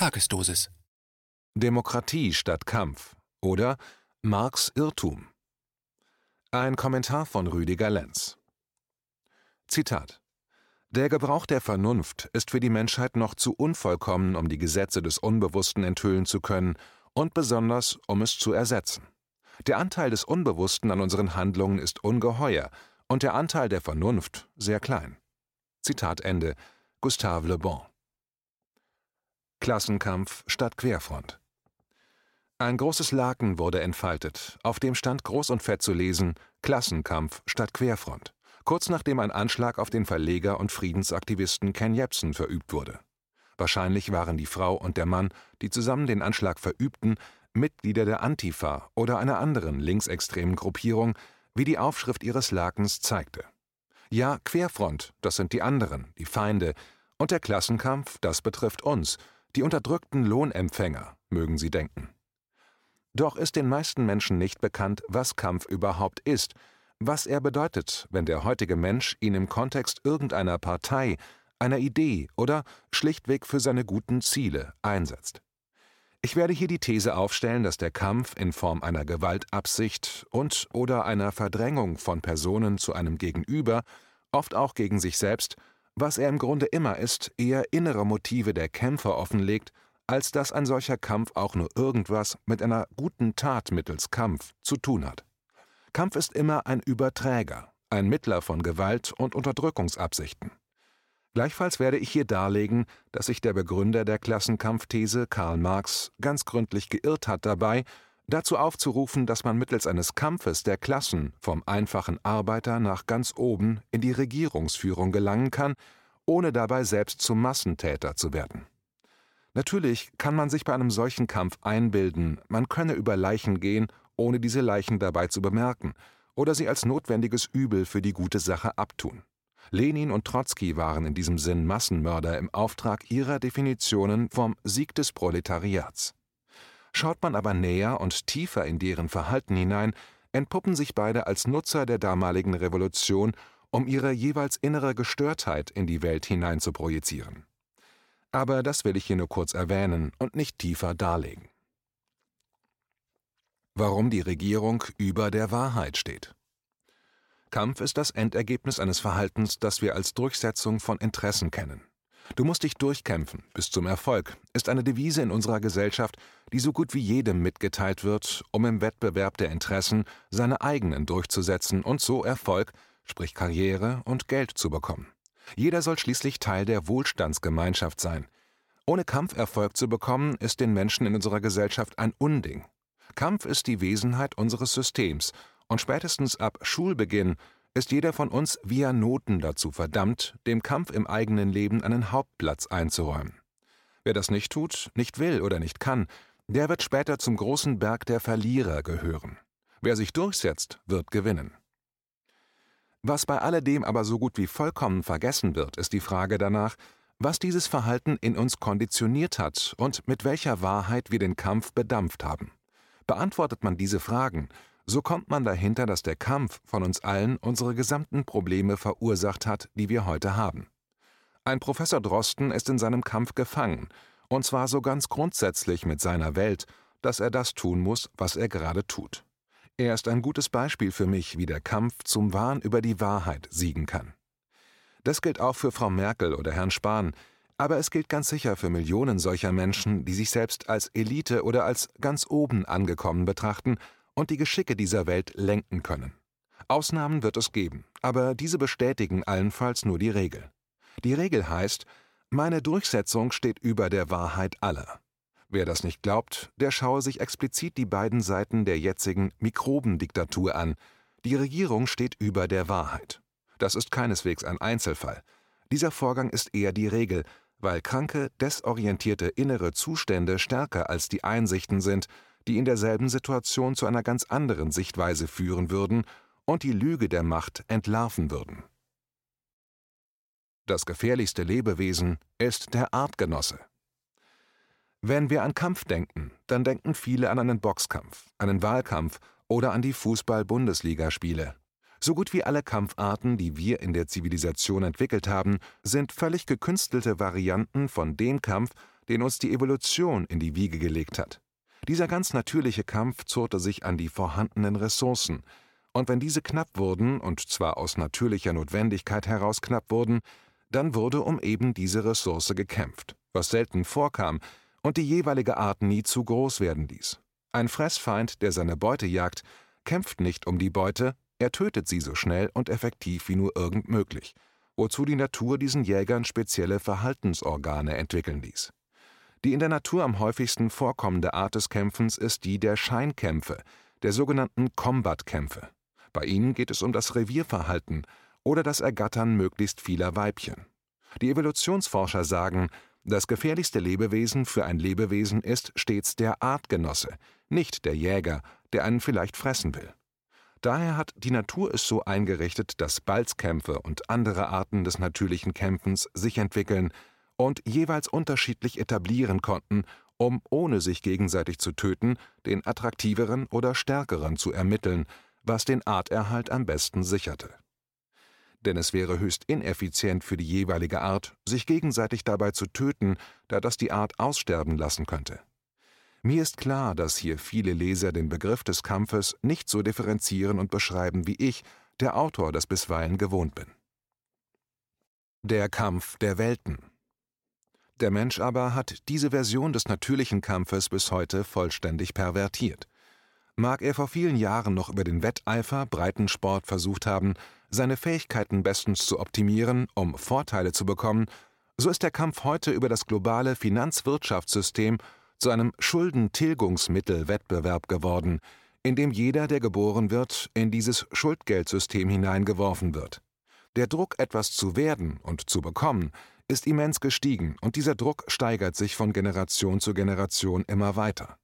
Tagesdosis. Demokratie statt Kampf oder Marx Irrtum. Ein Kommentar von Rüdiger Lenz. Zitat Der Gebrauch der Vernunft ist für die Menschheit noch zu unvollkommen, um die Gesetze des Unbewussten enthüllen zu können und besonders, um es zu ersetzen. Der Anteil des Unbewussten an unseren Handlungen ist ungeheuer und der Anteil der Vernunft sehr klein. Zitat Ende. Gustave Le Bon. Klassenkampf statt Querfront. Ein großes Laken wurde entfaltet, auf dem stand groß und fett zu lesen Klassenkampf statt Querfront, kurz nachdem ein Anschlag auf den Verleger und Friedensaktivisten Ken Jebsen verübt wurde. Wahrscheinlich waren die Frau und der Mann, die zusammen den Anschlag verübten, Mitglieder der Antifa oder einer anderen linksextremen Gruppierung, wie die Aufschrift ihres Lakens zeigte. Ja, Querfront, das sind die anderen, die Feinde, und der Klassenkampf, das betrifft uns, die unterdrückten Lohnempfänger, mögen Sie denken. Doch ist den meisten Menschen nicht bekannt, was Kampf überhaupt ist, was er bedeutet, wenn der heutige Mensch ihn im Kontext irgendeiner Partei, einer Idee oder schlichtweg für seine guten Ziele einsetzt. Ich werde hier die These aufstellen, dass der Kampf in Form einer Gewaltabsicht und oder einer Verdrängung von Personen zu einem Gegenüber, oft auch gegen sich selbst, was er im Grunde immer ist, eher innere Motive der Kämpfer offenlegt, als dass ein solcher Kampf auch nur irgendwas mit einer guten Tat mittels Kampf zu tun hat. Kampf ist immer ein Überträger, ein Mittler von Gewalt und Unterdrückungsabsichten. Gleichfalls werde ich hier darlegen, dass sich der Begründer der Klassenkampfthese Karl Marx ganz gründlich geirrt hat dabei, dazu aufzurufen, dass man mittels eines Kampfes der Klassen vom einfachen Arbeiter nach ganz oben in die Regierungsführung gelangen kann, ohne dabei selbst zum Massentäter zu werden. Natürlich kann man sich bei einem solchen Kampf einbilden, man könne über Leichen gehen, ohne diese Leichen dabei zu bemerken oder sie als notwendiges Übel für die gute Sache abtun. Lenin und Trotzki waren in diesem Sinn Massenmörder im Auftrag ihrer Definitionen vom Sieg des Proletariats. Schaut man aber näher und tiefer in deren Verhalten hinein, entpuppen sich beide als Nutzer der damaligen Revolution, um ihre jeweils innere Gestörtheit in die Welt hinein zu projizieren. Aber das will ich hier nur kurz erwähnen und nicht tiefer darlegen. Warum die Regierung über der Wahrheit steht. Kampf ist das Endergebnis eines Verhaltens, das wir als Durchsetzung von Interessen kennen. Du musst dich durchkämpfen bis zum Erfolg ist eine Devise in unserer Gesellschaft, die so gut wie jedem mitgeteilt wird, um im Wettbewerb der Interessen seine eigenen durchzusetzen und so Erfolg, sprich Karriere und Geld zu bekommen. Jeder soll schließlich Teil der Wohlstandsgemeinschaft sein. Ohne Kampf Erfolg zu bekommen, ist den Menschen in unserer Gesellschaft ein Unding. Kampf ist die Wesenheit unseres Systems und spätestens ab Schulbeginn ist jeder von uns via Noten dazu verdammt, dem Kampf im eigenen Leben einen Hauptplatz einzuräumen. Wer das nicht tut, nicht will oder nicht kann, der wird später zum großen Berg der Verlierer gehören. Wer sich durchsetzt, wird gewinnen. Was bei alledem aber so gut wie vollkommen vergessen wird, ist die Frage danach, was dieses Verhalten in uns konditioniert hat und mit welcher Wahrheit wir den Kampf bedampft haben. Beantwortet man diese Fragen, so kommt man dahinter, dass der Kampf von uns allen unsere gesamten Probleme verursacht hat, die wir heute haben. Ein Professor Drosten ist in seinem Kampf gefangen, und zwar so ganz grundsätzlich mit seiner Welt, dass er das tun muss, was er gerade tut. Er ist ein gutes Beispiel für mich, wie der Kampf zum Wahn über die Wahrheit siegen kann. Das gilt auch für Frau Merkel oder Herrn Spahn, aber es gilt ganz sicher für Millionen solcher Menschen, die sich selbst als Elite oder als ganz oben angekommen betrachten und die Geschicke dieser Welt lenken können. Ausnahmen wird es geben, aber diese bestätigen allenfalls nur die Regel. Die Regel heißt, meine Durchsetzung steht über der Wahrheit aller. Wer das nicht glaubt, der schaue sich explizit die beiden Seiten der jetzigen Mikrobendiktatur an. Die Regierung steht über der Wahrheit. Das ist keineswegs ein Einzelfall. Dieser Vorgang ist eher die Regel, weil kranke, desorientierte innere Zustände stärker als die Einsichten sind, die in derselben Situation zu einer ganz anderen Sichtweise führen würden und die Lüge der Macht entlarven würden. Das gefährlichste Lebewesen ist der Artgenosse. Wenn wir an Kampf denken, dann denken viele an einen Boxkampf, einen Wahlkampf oder an die Fußball-Bundesligaspiele. So gut wie alle Kampfarten, die wir in der Zivilisation entwickelt haben, sind völlig gekünstelte Varianten von dem Kampf, den uns die Evolution in die Wiege gelegt hat. Dieser ganz natürliche Kampf zurrte sich an die vorhandenen Ressourcen, und wenn diese knapp wurden, und zwar aus natürlicher Notwendigkeit heraus knapp wurden, dann wurde um eben diese Ressource gekämpft, was selten vorkam und die jeweilige Art nie zu groß werden ließ. Ein Fressfeind, der seine Beute jagt, kämpft nicht um die Beute, er tötet sie so schnell und effektiv wie nur irgend möglich, wozu die Natur diesen Jägern spezielle Verhaltensorgane entwickeln ließ. Die in der Natur am häufigsten vorkommende Art des Kämpfens ist die der Scheinkämpfe, der sogenannten Combat-Kämpfe. Bei ihnen geht es um das Revierverhalten oder das Ergattern möglichst vieler Weibchen. Die Evolutionsforscher sagen, das gefährlichste Lebewesen für ein Lebewesen ist stets der Artgenosse, nicht der Jäger, der einen vielleicht fressen will. Daher hat die Natur es so eingerichtet, dass Balzkämpfe und andere Arten des natürlichen Kämpfens sich entwickeln und jeweils unterschiedlich etablieren konnten, um, ohne sich gegenseitig zu töten, den attraktiveren oder stärkeren zu ermitteln, was den Arterhalt am besten sicherte. Denn es wäre höchst ineffizient für die jeweilige Art, sich gegenseitig dabei zu töten, da das die Art aussterben lassen könnte. Mir ist klar, dass hier viele Leser den Begriff des Kampfes nicht so differenzieren und beschreiben wie ich, der Autor, das bisweilen gewohnt bin. Der Kampf der Welten der Mensch aber hat diese Version des natürlichen Kampfes bis heute vollständig pervertiert. Mag er vor vielen Jahren noch über den Wetteifer Breitensport versucht haben, seine Fähigkeiten bestens zu optimieren, um Vorteile zu bekommen, so ist der Kampf heute über das globale Finanzwirtschaftssystem zu einem Schuldentilgungsmittelwettbewerb geworden, in dem jeder, der geboren wird, in dieses Schuldgeldsystem hineingeworfen wird. Der Druck, etwas zu werden und zu bekommen, ist immens gestiegen und dieser Druck steigert sich von Generation zu Generation immer weiter.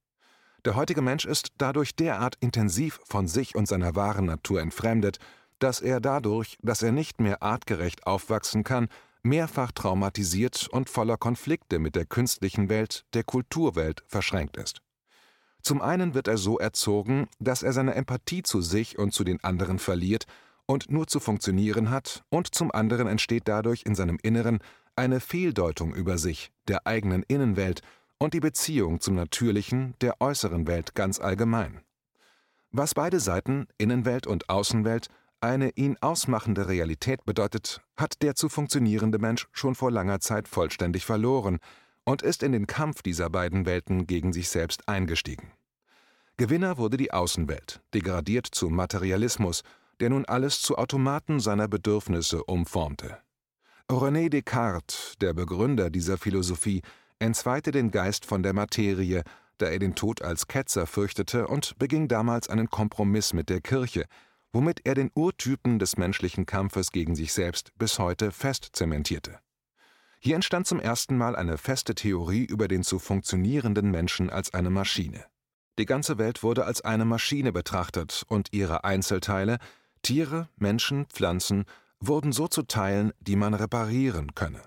Der heutige Mensch ist dadurch derart intensiv von sich und seiner wahren Natur entfremdet, dass er dadurch, dass er nicht mehr artgerecht aufwachsen kann, mehrfach traumatisiert und voller Konflikte mit der künstlichen Welt, der Kulturwelt verschränkt ist. Zum einen wird er so erzogen, dass er seine Empathie zu sich und zu den anderen verliert und nur zu funktionieren hat, und zum anderen entsteht dadurch in seinem Inneren eine Fehldeutung über sich, der eigenen Innenwelt und die Beziehung zum Natürlichen, der äußeren Welt ganz allgemein. Was beide Seiten, Innenwelt und Außenwelt, eine ihn ausmachende Realität bedeutet, hat der zu funktionierende Mensch schon vor langer Zeit vollständig verloren und ist in den Kampf dieser beiden Welten gegen sich selbst eingestiegen. Gewinner wurde die Außenwelt, degradiert zu Materialismus, der nun alles zu Automaten seiner Bedürfnisse umformte. René Descartes, der Begründer dieser Philosophie, entzweite den Geist von der Materie, da er den Tod als Ketzer fürchtete und beging damals einen Kompromiss mit der Kirche, womit er den Urtypen des menschlichen Kampfes gegen sich selbst bis heute fest zementierte. Hier entstand zum ersten Mal eine feste Theorie über den zu funktionierenden Menschen als eine Maschine. Die ganze Welt wurde als eine Maschine betrachtet und ihre Einzelteile Tiere, Menschen, Pflanzen wurden so zu Teilen, die man reparieren könne.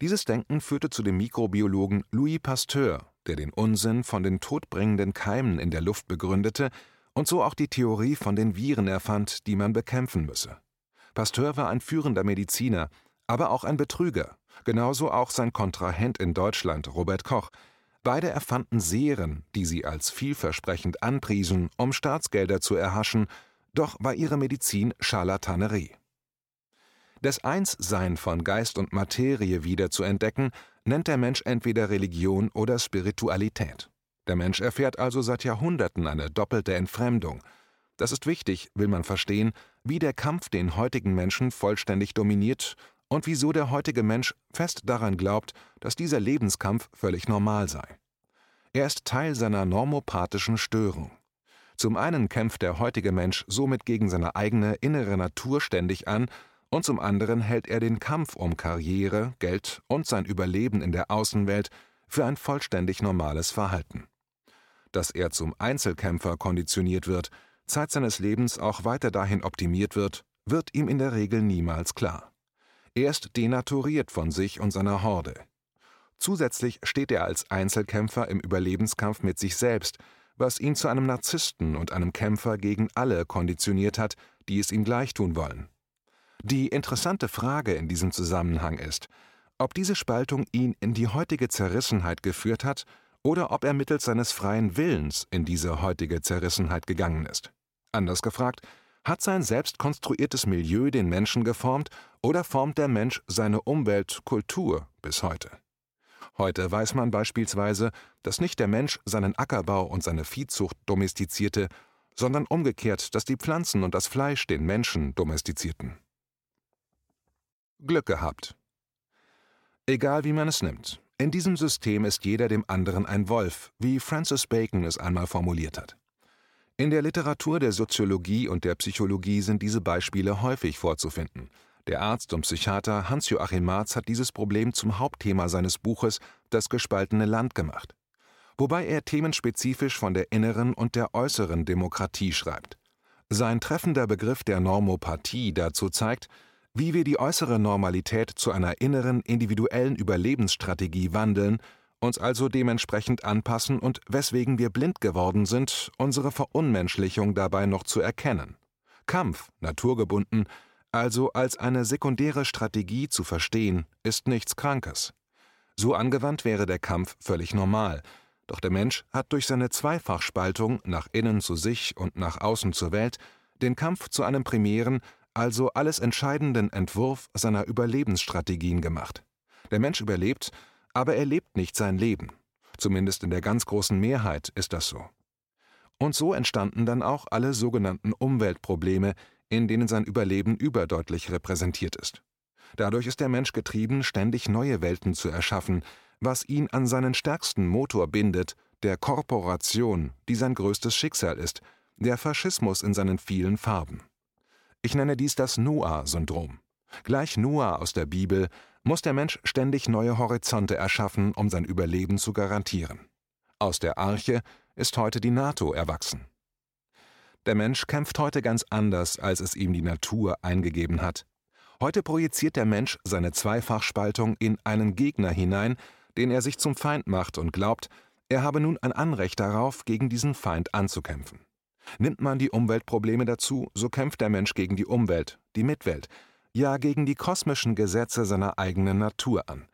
Dieses Denken führte zu dem Mikrobiologen Louis Pasteur, der den Unsinn von den todbringenden Keimen in der Luft begründete und so auch die Theorie von den Viren erfand, die man bekämpfen müsse. Pasteur war ein führender Mediziner, aber auch ein Betrüger, genauso auch sein Kontrahent in Deutschland, Robert Koch. Beide erfanden Serien, die sie als vielversprechend anpriesen, um Staatsgelder zu erhaschen, doch war ihre Medizin Charlatanerie. Das Einssein von Geist und Materie wieder zu entdecken, nennt der Mensch entweder Religion oder Spiritualität. Der Mensch erfährt also seit Jahrhunderten eine doppelte Entfremdung. Das ist wichtig, will man verstehen, wie der Kampf den heutigen Menschen vollständig dominiert und wieso der heutige Mensch fest daran glaubt, dass dieser Lebenskampf völlig normal sei. Er ist Teil seiner normopathischen Störung. Zum einen kämpft der heutige Mensch somit gegen seine eigene innere Natur ständig an und zum anderen hält er den Kampf um Karriere, Geld und sein Überleben in der Außenwelt für ein vollständig normales Verhalten. Dass er zum Einzelkämpfer konditioniert wird, Zeit seines Lebens auch weiter dahin optimiert wird, wird ihm in der Regel niemals klar. Er ist denaturiert von sich und seiner Horde. Zusätzlich steht er als Einzelkämpfer im Überlebenskampf mit sich selbst, was ihn zu einem Narzissten und einem Kämpfer gegen alle konditioniert hat, die es ihm gleichtun wollen. Die interessante Frage in diesem Zusammenhang ist, Ob diese Spaltung ihn in die heutige Zerrissenheit geführt hat oder ob er mittels seines freien Willens in diese heutige Zerrissenheit gegangen ist. Anders gefragt, hat sein selbst konstruiertes Milieu den Menschen geformt oder formt der Mensch seine Umwelt, Kultur bis heute? Heute weiß man beispielsweise, dass nicht der Mensch seinen Ackerbau und seine Viehzucht domestizierte, sondern umgekehrt, dass die Pflanzen und das Fleisch den Menschen domestizierten. Glück gehabt. Egal wie man es nimmt, in diesem System ist jeder dem anderen ein Wolf, wie Francis Bacon es einmal formuliert hat. In der Literatur der Soziologie und der Psychologie sind diese Beispiele häufig vorzufinden. Der Arzt und Psychiater Hans-Joachim Marz hat dieses Problem zum Hauptthema seines Buches Das gespaltene Land gemacht, wobei er themenspezifisch von der inneren und der äußeren Demokratie schreibt. Sein treffender Begriff der Normopathie dazu zeigt, wie wir die äußere Normalität zu einer inneren individuellen Überlebensstrategie wandeln uns also dementsprechend anpassen und weswegen wir blind geworden sind, unsere Verunmenschlichung dabei noch zu erkennen. Kampf, naturgebunden, also als eine sekundäre Strategie zu verstehen, ist nichts Krankes. So angewandt wäre der Kampf völlig normal, doch der Mensch hat durch seine Zweifachspaltung nach innen zu sich und nach außen zur Welt den Kampf zu einem primären, also alles entscheidenden Entwurf seiner Überlebensstrategien gemacht. Der Mensch überlebt, aber er lebt nicht sein Leben. Zumindest in der ganz großen Mehrheit ist das so. Und so entstanden dann auch alle sogenannten Umweltprobleme, in denen sein Überleben überdeutlich repräsentiert ist. Dadurch ist der Mensch getrieben, ständig neue Welten zu erschaffen, was ihn an seinen stärksten Motor bindet, der Korporation, die sein größtes Schicksal ist, der Faschismus in seinen vielen Farben. Ich nenne dies das Noah-Syndrom. Gleich Noah aus der Bibel muss der Mensch ständig neue Horizonte erschaffen, um sein Überleben zu garantieren. Aus der Arche ist heute die NATO erwachsen. Der Mensch kämpft heute ganz anders, als es ihm die Natur eingegeben hat. Heute projiziert der Mensch seine Zweifachspaltung in einen Gegner hinein, den er sich zum Feind macht und glaubt, er habe nun ein Anrecht darauf, gegen diesen Feind anzukämpfen. Nimmt man die Umweltprobleme dazu, so kämpft der Mensch gegen die Umwelt, die Mitwelt, ja gegen die kosmischen Gesetze seiner eigenen Natur an.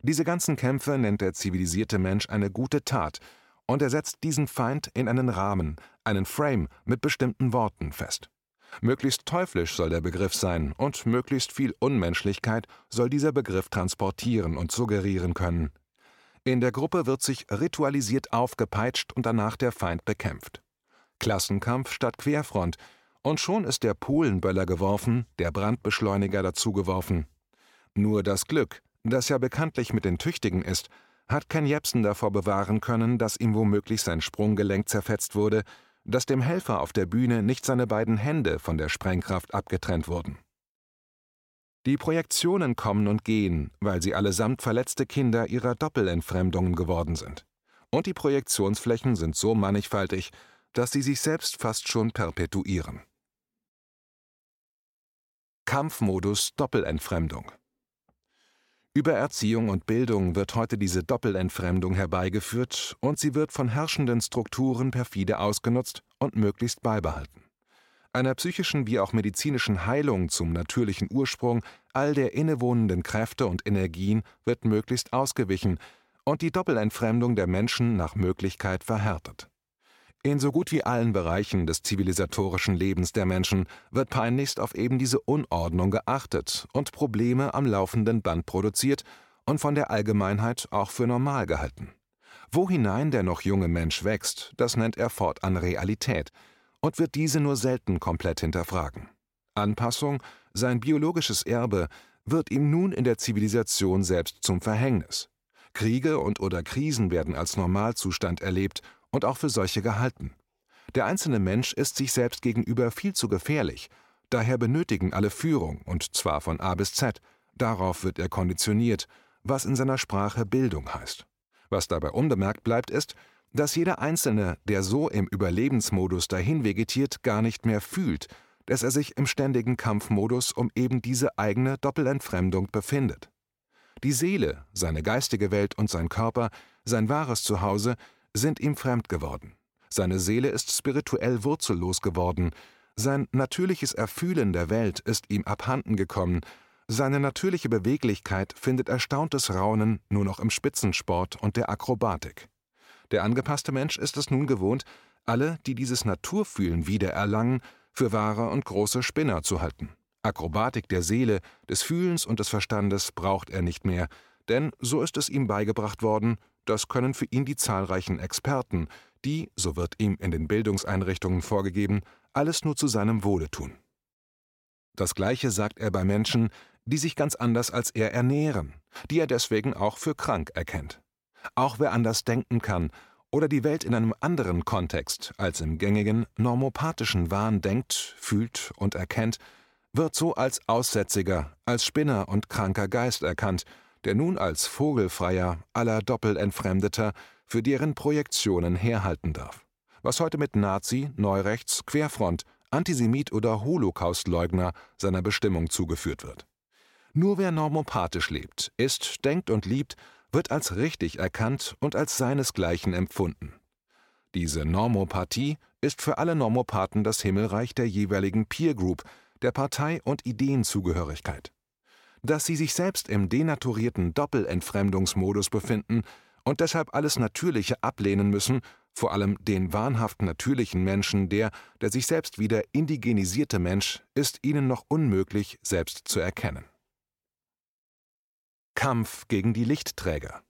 Diese ganzen Kämpfe nennt der zivilisierte Mensch eine gute Tat, und er setzt diesen Feind in einen Rahmen, einen Frame mit bestimmten Worten fest. Möglichst teuflisch soll der Begriff sein, und möglichst viel Unmenschlichkeit soll dieser Begriff transportieren und suggerieren können. In der Gruppe wird sich ritualisiert aufgepeitscht und danach der Feind bekämpft. Klassenkampf statt Querfront, und schon ist der Polenböller geworfen, der Brandbeschleuniger dazugeworfen. Nur das Glück, das ja bekanntlich mit den Tüchtigen ist, hat Ken Jepsen davor bewahren können, dass ihm womöglich sein Sprunggelenk zerfetzt wurde, dass dem Helfer auf der Bühne nicht seine beiden Hände von der Sprengkraft abgetrennt wurden. Die Projektionen kommen und gehen, weil sie allesamt verletzte Kinder ihrer Doppelentfremdungen geworden sind. Und die Projektionsflächen sind so mannigfaltig, dass sie sich selbst fast schon perpetuieren. Kampfmodus Doppelentfremdung Über Erziehung und Bildung wird heute diese Doppelentfremdung herbeigeführt und sie wird von herrschenden Strukturen perfide ausgenutzt und möglichst beibehalten. Einer psychischen wie auch medizinischen Heilung zum natürlichen Ursprung all der innewohnenden Kräfte und Energien wird möglichst ausgewichen und die Doppelentfremdung der Menschen nach Möglichkeit verhärtet. In so gut wie allen Bereichen des zivilisatorischen Lebens der Menschen wird peinlichst auf eben diese Unordnung geachtet und Probleme am laufenden Band produziert und von der Allgemeinheit auch für normal gehalten. Wo hinein der noch junge Mensch wächst, das nennt er fortan Realität und wird diese nur selten komplett hinterfragen. Anpassung, sein biologisches Erbe, wird ihm nun in der Zivilisation selbst zum Verhängnis. Kriege und oder Krisen werden als Normalzustand erlebt und auch für solche gehalten. Der einzelne Mensch ist sich selbst gegenüber viel zu gefährlich, daher benötigen alle Führung, und zwar von A bis Z. Darauf wird er konditioniert, was in seiner Sprache Bildung heißt. Was dabei unbemerkt bleibt, ist, dass jeder Einzelne, der so im Überlebensmodus dahin vegetiert, gar nicht mehr fühlt, dass er sich im ständigen Kampfmodus um eben diese eigene Doppelentfremdung befindet. Die Seele, seine geistige Welt und sein Körper, sein wahres Zuhause, sind ihm fremd geworden. Seine Seele ist spirituell wurzellos geworden, sein natürliches Erfühlen der Welt ist ihm abhanden gekommen, Seine natürliche Beweglichkeit findet erstauntes Raunen nur noch im Spitzensport und der Akrobatik. Der angepasste Mensch ist es nun gewohnt, alle, die dieses Naturfühlen wiedererlangen, für wahre und große Spinner zu halten. Akrobatik der Seele, des Fühlens und des Verstandes braucht er nicht mehr, denn so ist es ihm beigebracht worden, das können für ihn die zahlreichen Experten, die, so wird ihm in den Bildungseinrichtungen vorgegeben, alles nur zu seinem Wohle tun. Das Gleiche sagt er bei Menschen, die sich ganz anders als er ernähren, die er deswegen auch für krank erkennt. Auch wer anders denken kann oder die Welt in einem anderen Kontext als im gängigen normopathischen Wahn denkt, fühlt und erkennt, wird so als Aussätziger, als Spinner und kranker Geist erkannt, der nun als Vogelfreier aller Doppelentfremdeter für deren Projektionen herhalten darf. Was heute mit Nazi, Neurechts, Querfront, Antisemit oder Holocaustleugner seiner Bestimmung zugeführt wird. Nur wer normopathisch lebt, ist, denkt und liebt, wird als richtig erkannt und als seinesgleichen empfunden. Diese Normopathie ist für alle Normopathen das Himmelreich der jeweiligen Peer Group, der Partei- und Ideenzugehörigkeit. Dass sie sich selbst im denaturierten Doppelentfremdungsmodus befinden und deshalb alles Natürliche ablehnen müssen, vor allem den wahnhaft natürlichen Menschen, der, der sich selbst wieder indigenisierte Mensch, ist ihnen noch unmöglich selbst zu erkennen. Kampf gegen die Lichtträger.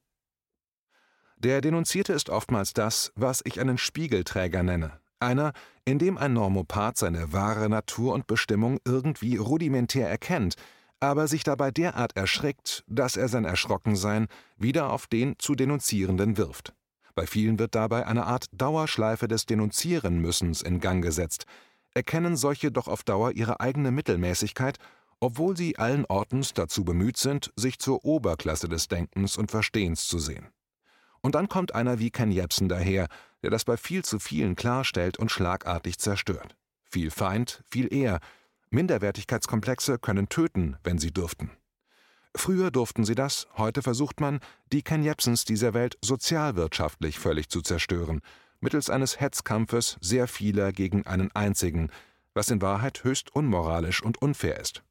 Der Denunzierte ist oftmals das, was ich einen Spiegelträger nenne, einer, in dem ein Normopath seine wahre Natur und Bestimmung irgendwie rudimentär erkennt, aber sich dabei derart erschreckt, dass er sein Erschrockensein wieder auf den zu Denunzierenden wirft. Bei vielen wird dabei eine Art Dauerschleife des Denunzieren-Müssens in Gang gesetzt, erkennen solche doch auf Dauer ihre eigene Mittelmäßigkeit obwohl sie allen Ortens dazu bemüht sind, sich zur Oberklasse des Denkens und Verstehens zu sehen. Und dann kommt einer wie Ken Jebsen daher, der das bei viel zu vielen klarstellt und schlagartig zerstört. Viel Feind, viel eher. Minderwertigkeitskomplexe können töten, wenn sie dürften. Früher durften sie das, heute versucht man, die Ken Jebsens dieser Welt sozialwirtschaftlich völlig zu zerstören, mittels eines Hetzkampfes sehr vieler gegen einen einzigen, was in Wahrheit höchst unmoralisch und unfair ist.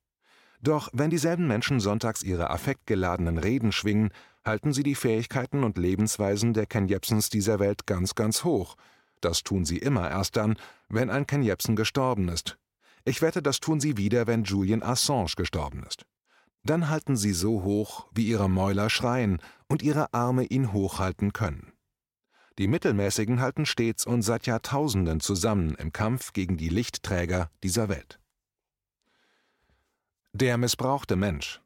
Doch wenn dieselben Menschen sonntags ihre affektgeladenen Reden schwingen, halten sie die Fähigkeiten und Lebensweisen der Ken Jebsens dieser Welt ganz, ganz hoch. Das tun sie immer erst dann, wenn ein Ken Jebsen gestorben ist. Ich wette, das tun sie wieder, wenn Julian Assange gestorben ist. Dann halten sie so hoch, wie ihre Mäuler schreien und ihre Arme ihn hochhalten können. Die Mittelmäßigen halten stets und seit Jahrtausenden zusammen im Kampf gegen die Lichtträger dieser Welt. Der missbrauchte Mensch.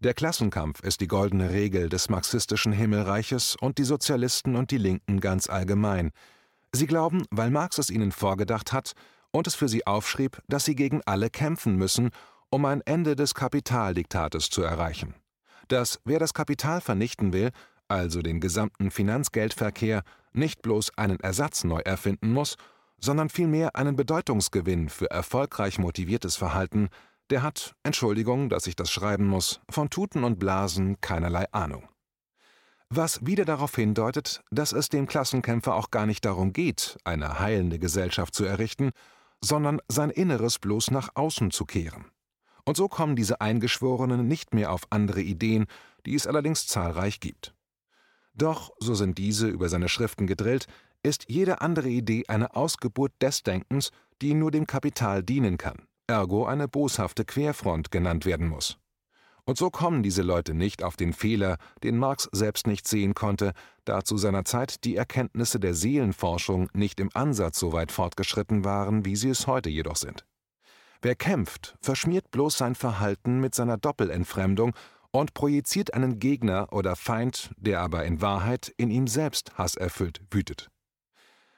Der Klassenkampf ist die goldene Regel des marxistischen Himmelreiches und die Sozialisten und die Linken ganz allgemein. Sie glauben, weil Marx es ihnen vorgedacht hat und es für sie aufschrieb, dass sie gegen alle kämpfen müssen, um ein Ende des Kapitaldiktates zu erreichen. Dass wer das Kapital vernichten will, also den gesamten Finanzgeldverkehr, nicht bloß einen Ersatz neu erfinden muss, sondern vielmehr einen Bedeutungsgewinn für erfolgreich motiviertes Verhalten, der hat, Entschuldigung, dass ich das schreiben muss, von Tuten und Blasen keinerlei Ahnung. Was wieder darauf hindeutet, dass es dem Klassenkämpfer auch gar nicht darum geht, eine heilende Gesellschaft zu errichten, sondern sein Inneres bloß nach außen zu kehren. Und so kommen diese Eingeschworenen nicht mehr auf andere Ideen, die es allerdings zahlreich gibt. Doch, so sind diese über seine Schriften gedrillt, ist jede andere Idee eine Ausgeburt des Denkens, die nur dem Kapital dienen kann ergo eine boshafte Querfront genannt werden muss. Und so kommen diese Leute nicht auf den Fehler, den Marx selbst nicht sehen konnte, da zu seiner Zeit die Erkenntnisse der Seelenforschung nicht im Ansatz so weit fortgeschritten waren, wie sie es heute jedoch sind. Wer kämpft, verschmiert bloß sein Verhalten mit seiner Doppelentfremdung und projiziert einen Gegner oder Feind, der aber in Wahrheit in ihm selbst hasserfüllt wütet.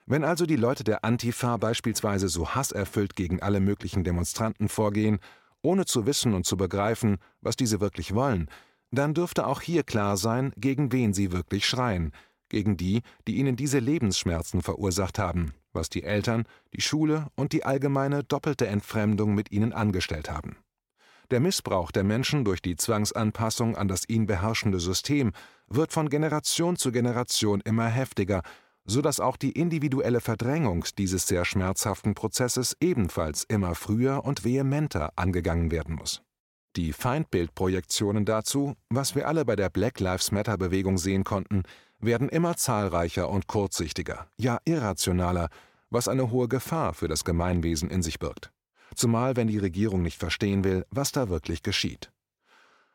Wenn also die Leute der Antifa beispielsweise so hasserfüllt gegen alle möglichen Demonstranten vorgehen, ohne zu wissen und zu begreifen, was diese wirklich wollen, dann dürfte auch hier klar sein, gegen wen sie wirklich schreien, gegen die, die ihnen diese Lebensschmerzen verursacht haben, was die Eltern, die Schule und die allgemeine doppelte Entfremdung mit ihnen angestellt haben. Der Missbrauch der Menschen durch die Zwangsanpassung an das ihn beherrschende System wird von Generation zu Generation immer heftiger so dass auch die individuelle Verdrängung dieses sehr schmerzhaften Prozesses ebenfalls immer früher und vehementer angegangen werden muss. Die Feindbildprojektionen dazu, was wir alle bei der Black Lives Matter Bewegung sehen konnten, werden immer zahlreicher und kurzsichtiger, ja irrationaler, was eine hohe Gefahr für das Gemeinwesen in sich birgt. Zumal wenn die Regierung nicht verstehen will, was da wirklich geschieht.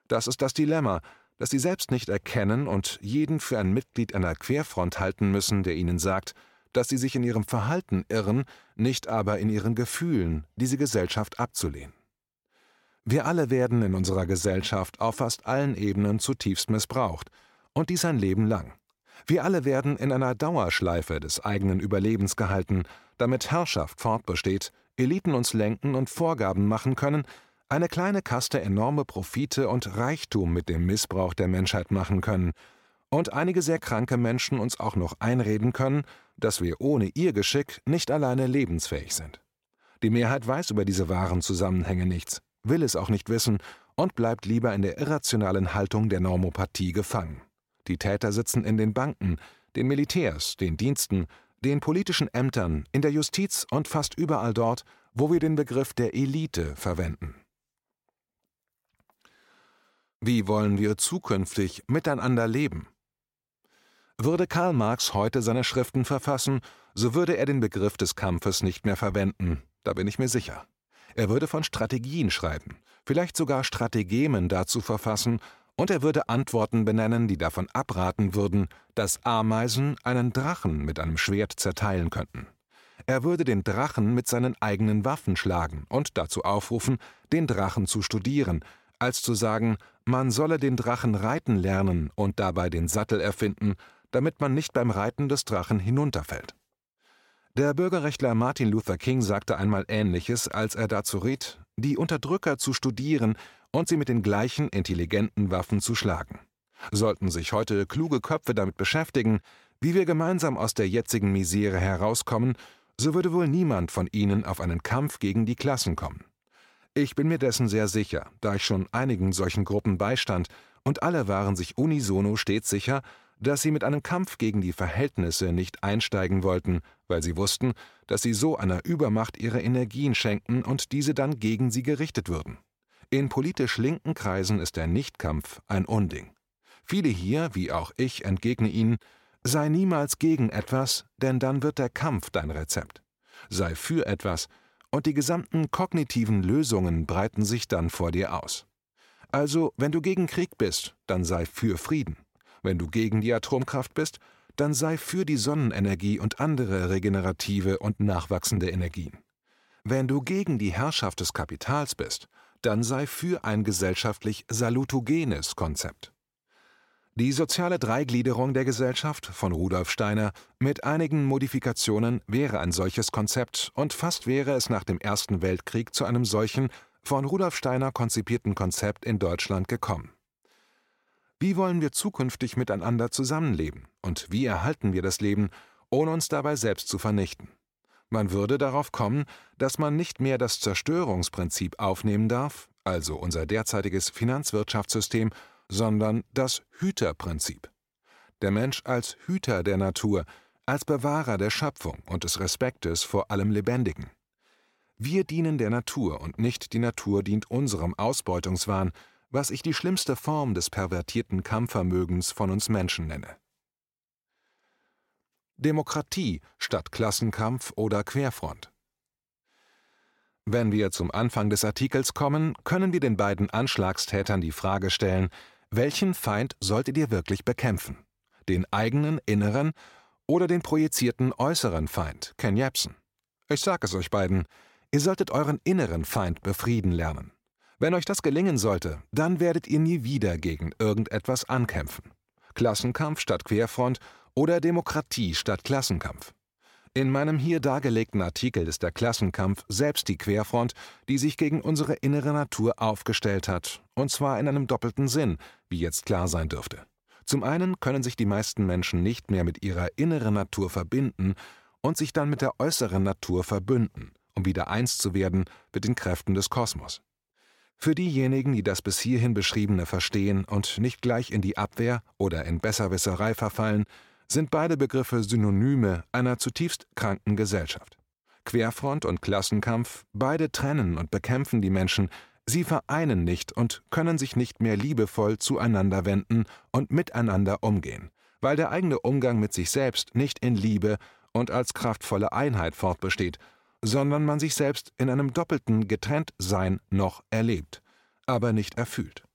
Das ist das Dilemma, dass sie selbst nicht erkennen und jeden für ein Mitglied einer Querfront halten müssen, der ihnen sagt, dass sie sich in ihrem Verhalten irren, nicht aber in ihren Gefühlen, diese Gesellschaft abzulehnen. Wir alle werden in unserer Gesellschaft auf fast allen Ebenen zutiefst missbraucht, und dies ein Leben lang. Wir alle werden in einer Dauerschleife des eigenen Überlebens gehalten, damit Herrschaft fortbesteht, Eliten uns lenken und Vorgaben machen können, eine kleine Kaste enorme Profite und Reichtum mit dem Missbrauch der Menschheit machen können, und einige sehr kranke Menschen uns auch noch einreden können, dass wir ohne ihr Geschick nicht alleine lebensfähig sind. Die Mehrheit weiß über diese wahren Zusammenhänge nichts will es auch nicht wissen und bleibt lieber in der irrationalen Haltung der Normopathie gefangen. Die Täter sitzen in den Banken, den Militärs, den Diensten, den politischen Ämtern, in der Justiz und fast überall dort, wo wir den Begriff der Elite verwenden. Wie wollen wir zukünftig miteinander leben? Würde Karl Marx heute seine Schriften verfassen, so würde er den Begriff des Kampfes nicht mehr verwenden, da bin ich mir sicher. Er würde von Strategien schreiben, vielleicht sogar Strategemen dazu verfassen, und er würde Antworten benennen, die davon abraten würden, dass Ameisen einen Drachen mit einem Schwert zerteilen könnten. Er würde den Drachen mit seinen eigenen Waffen schlagen und dazu aufrufen, den Drachen zu studieren, als zu sagen, man solle den Drachen reiten lernen und dabei den Sattel erfinden, damit man nicht beim Reiten des Drachen hinunterfällt. Der Bürgerrechtler Martin Luther King sagte einmal Ähnliches, als er dazu riet, die Unterdrücker zu studieren und sie mit den gleichen intelligenten Waffen zu schlagen. Sollten sich heute kluge Köpfe damit beschäftigen, wie wir gemeinsam aus der jetzigen Misere herauskommen, so würde wohl niemand von ihnen auf einen Kampf gegen die Klassen kommen. Ich bin mir dessen sehr sicher, da ich schon einigen solchen Gruppen beistand, und alle waren sich unisono stets sicher, dass sie mit einem Kampf gegen die Verhältnisse nicht einsteigen wollten, weil sie wussten, dass sie so einer Übermacht ihre Energien schenken und diese dann gegen sie gerichtet würden. In politisch linken Kreisen ist der Nichtkampf ein Unding. Viele hier, wie auch ich, entgegne ihnen, sei niemals gegen etwas, denn dann wird der Kampf dein Rezept. Sei für etwas, und die gesamten kognitiven Lösungen breiten sich dann vor dir aus. Also, wenn du gegen Krieg bist, dann sei für Frieden. Wenn du gegen die Atomkraft bist, dann sei für die Sonnenenergie und andere regenerative und nachwachsende Energien. Wenn du gegen die Herrschaft des Kapitals bist, dann sei für ein gesellschaftlich salutogenes Konzept. Die soziale Dreigliederung der Gesellschaft von Rudolf Steiner mit einigen Modifikationen wäre ein solches Konzept und fast wäre es nach dem Ersten Weltkrieg zu einem solchen von Rudolf Steiner konzipierten Konzept in Deutschland gekommen. Wie wollen wir zukünftig miteinander zusammenleben und wie erhalten wir das Leben, ohne uns dabei selbst zu vernichten? Man würde darauf kommen, dass man nicht mehr das Zerstörungsprinzip aufnehmen darf, also unser derzeitiges Finanzwirtschaftssystem, sondern das Hüterprinzip. Der Mensch als Hüter der Natur, als Bewahrer der Schöpfung und des Respektes vor allem Lebendigen. Wir dienen der Natur und nicht die Natur dient unserem Ausbeutungswahn, was ich die schlimmste Form des pervertierten Kampfvermögens von uns Menschen nenne. Demokratie statt Klassenkampf oder Querfront. Wenn wir zum Anfang des Artikels kommen, können wir den beiden Anschlagstätern die Frage stellen, welchen Feind solltet ihr wirklich bekämpfen? Den eigenen inneren oder den projizierten äußeren Feind, Ken Jebsen? Ich sag es euch beiden, ihr solltet euren inneren Feind befrieden lernen. Wenn euch das gelingen sollte, dann werdet ihr nie wieder gegen irgendetwas ankämpfen. Klassenkampf statt Querfront oder Demokratie statt Klassenkampf. In meinem hier dargelegten Artikel ist der Klassenkampf selbst die Querfront, die sich gegen unsere innere Natur aufgestellt hat, und zwar in einem doppelten Sinn, wie jetzt klar sein dürfte. Zum einen können sich die meisten Menschen nicht mehr mit ihrer inneren Natur verbinden und sich dann mit der äußeren Natur verbünden, um wieder eins zu werden mit den Kräften des Kosmos. Für diejenigen, die das bis hierhin Beschriebene verstehen und nicht gleich in die Abwehr oder in Besserwisserei verfallen, sind beide Begriffe Synonyme einer zutiefst kranken Gesellschaft. Querfront und Klassenkampf, beide trennen und bekämpfen die Menschen, Sie vereinen nicht und können sich nicht mehr liebevoll zueinander wenden und miteinander umgehen, weil der eigene Umgang mit sich selbst nicht in Liebe und als kraftvolle Einheit fortbesteht, sondern man sich selbst in einem doppelten Getrenntsein noch erlebt, aber nicht erfühlt.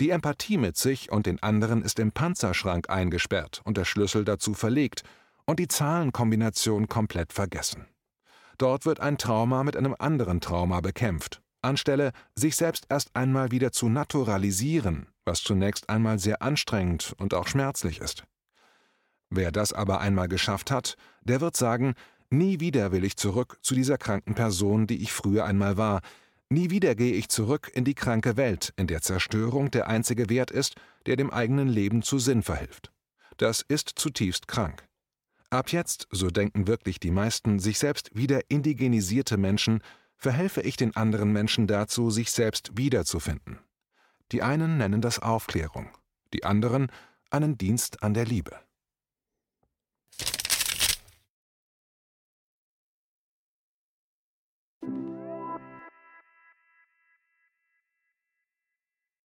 Die Empathie mit sich und den anderen ist im Panzerschrank eingesperrt und der Schlüssel dazu verlegt und die Zahlenkombination komplett vergessen. Dort wird ein Trauma mit einem anderen Trauma bekämpft, anstelle sich selbst erst einmal wieder zu naturalisieren, was zunächst einmal sehr anstrengend und auch schmerzlich ist. Wer das aber einmal geschafft hat, der wird sagen, nie wieder will ich zurück zu dieser kranken Person, die ich früher einmal war, Nie wieder gehe ich zurück in die kranke Welt, in der Zerstörung der einzige Wert ist, der dem eigenen Leben zu Sinn verhilft. Das ist zutiefst krank. Ab jetzt, so denken wirklich die meisten sich selbst wieder indigenisierte Menschen, verhelfe ich den anderen Menschen dazu, sich selbst wiederzufinden. Die einen nennen das Aufklärung, die anderen einen Dienst an der Liebe.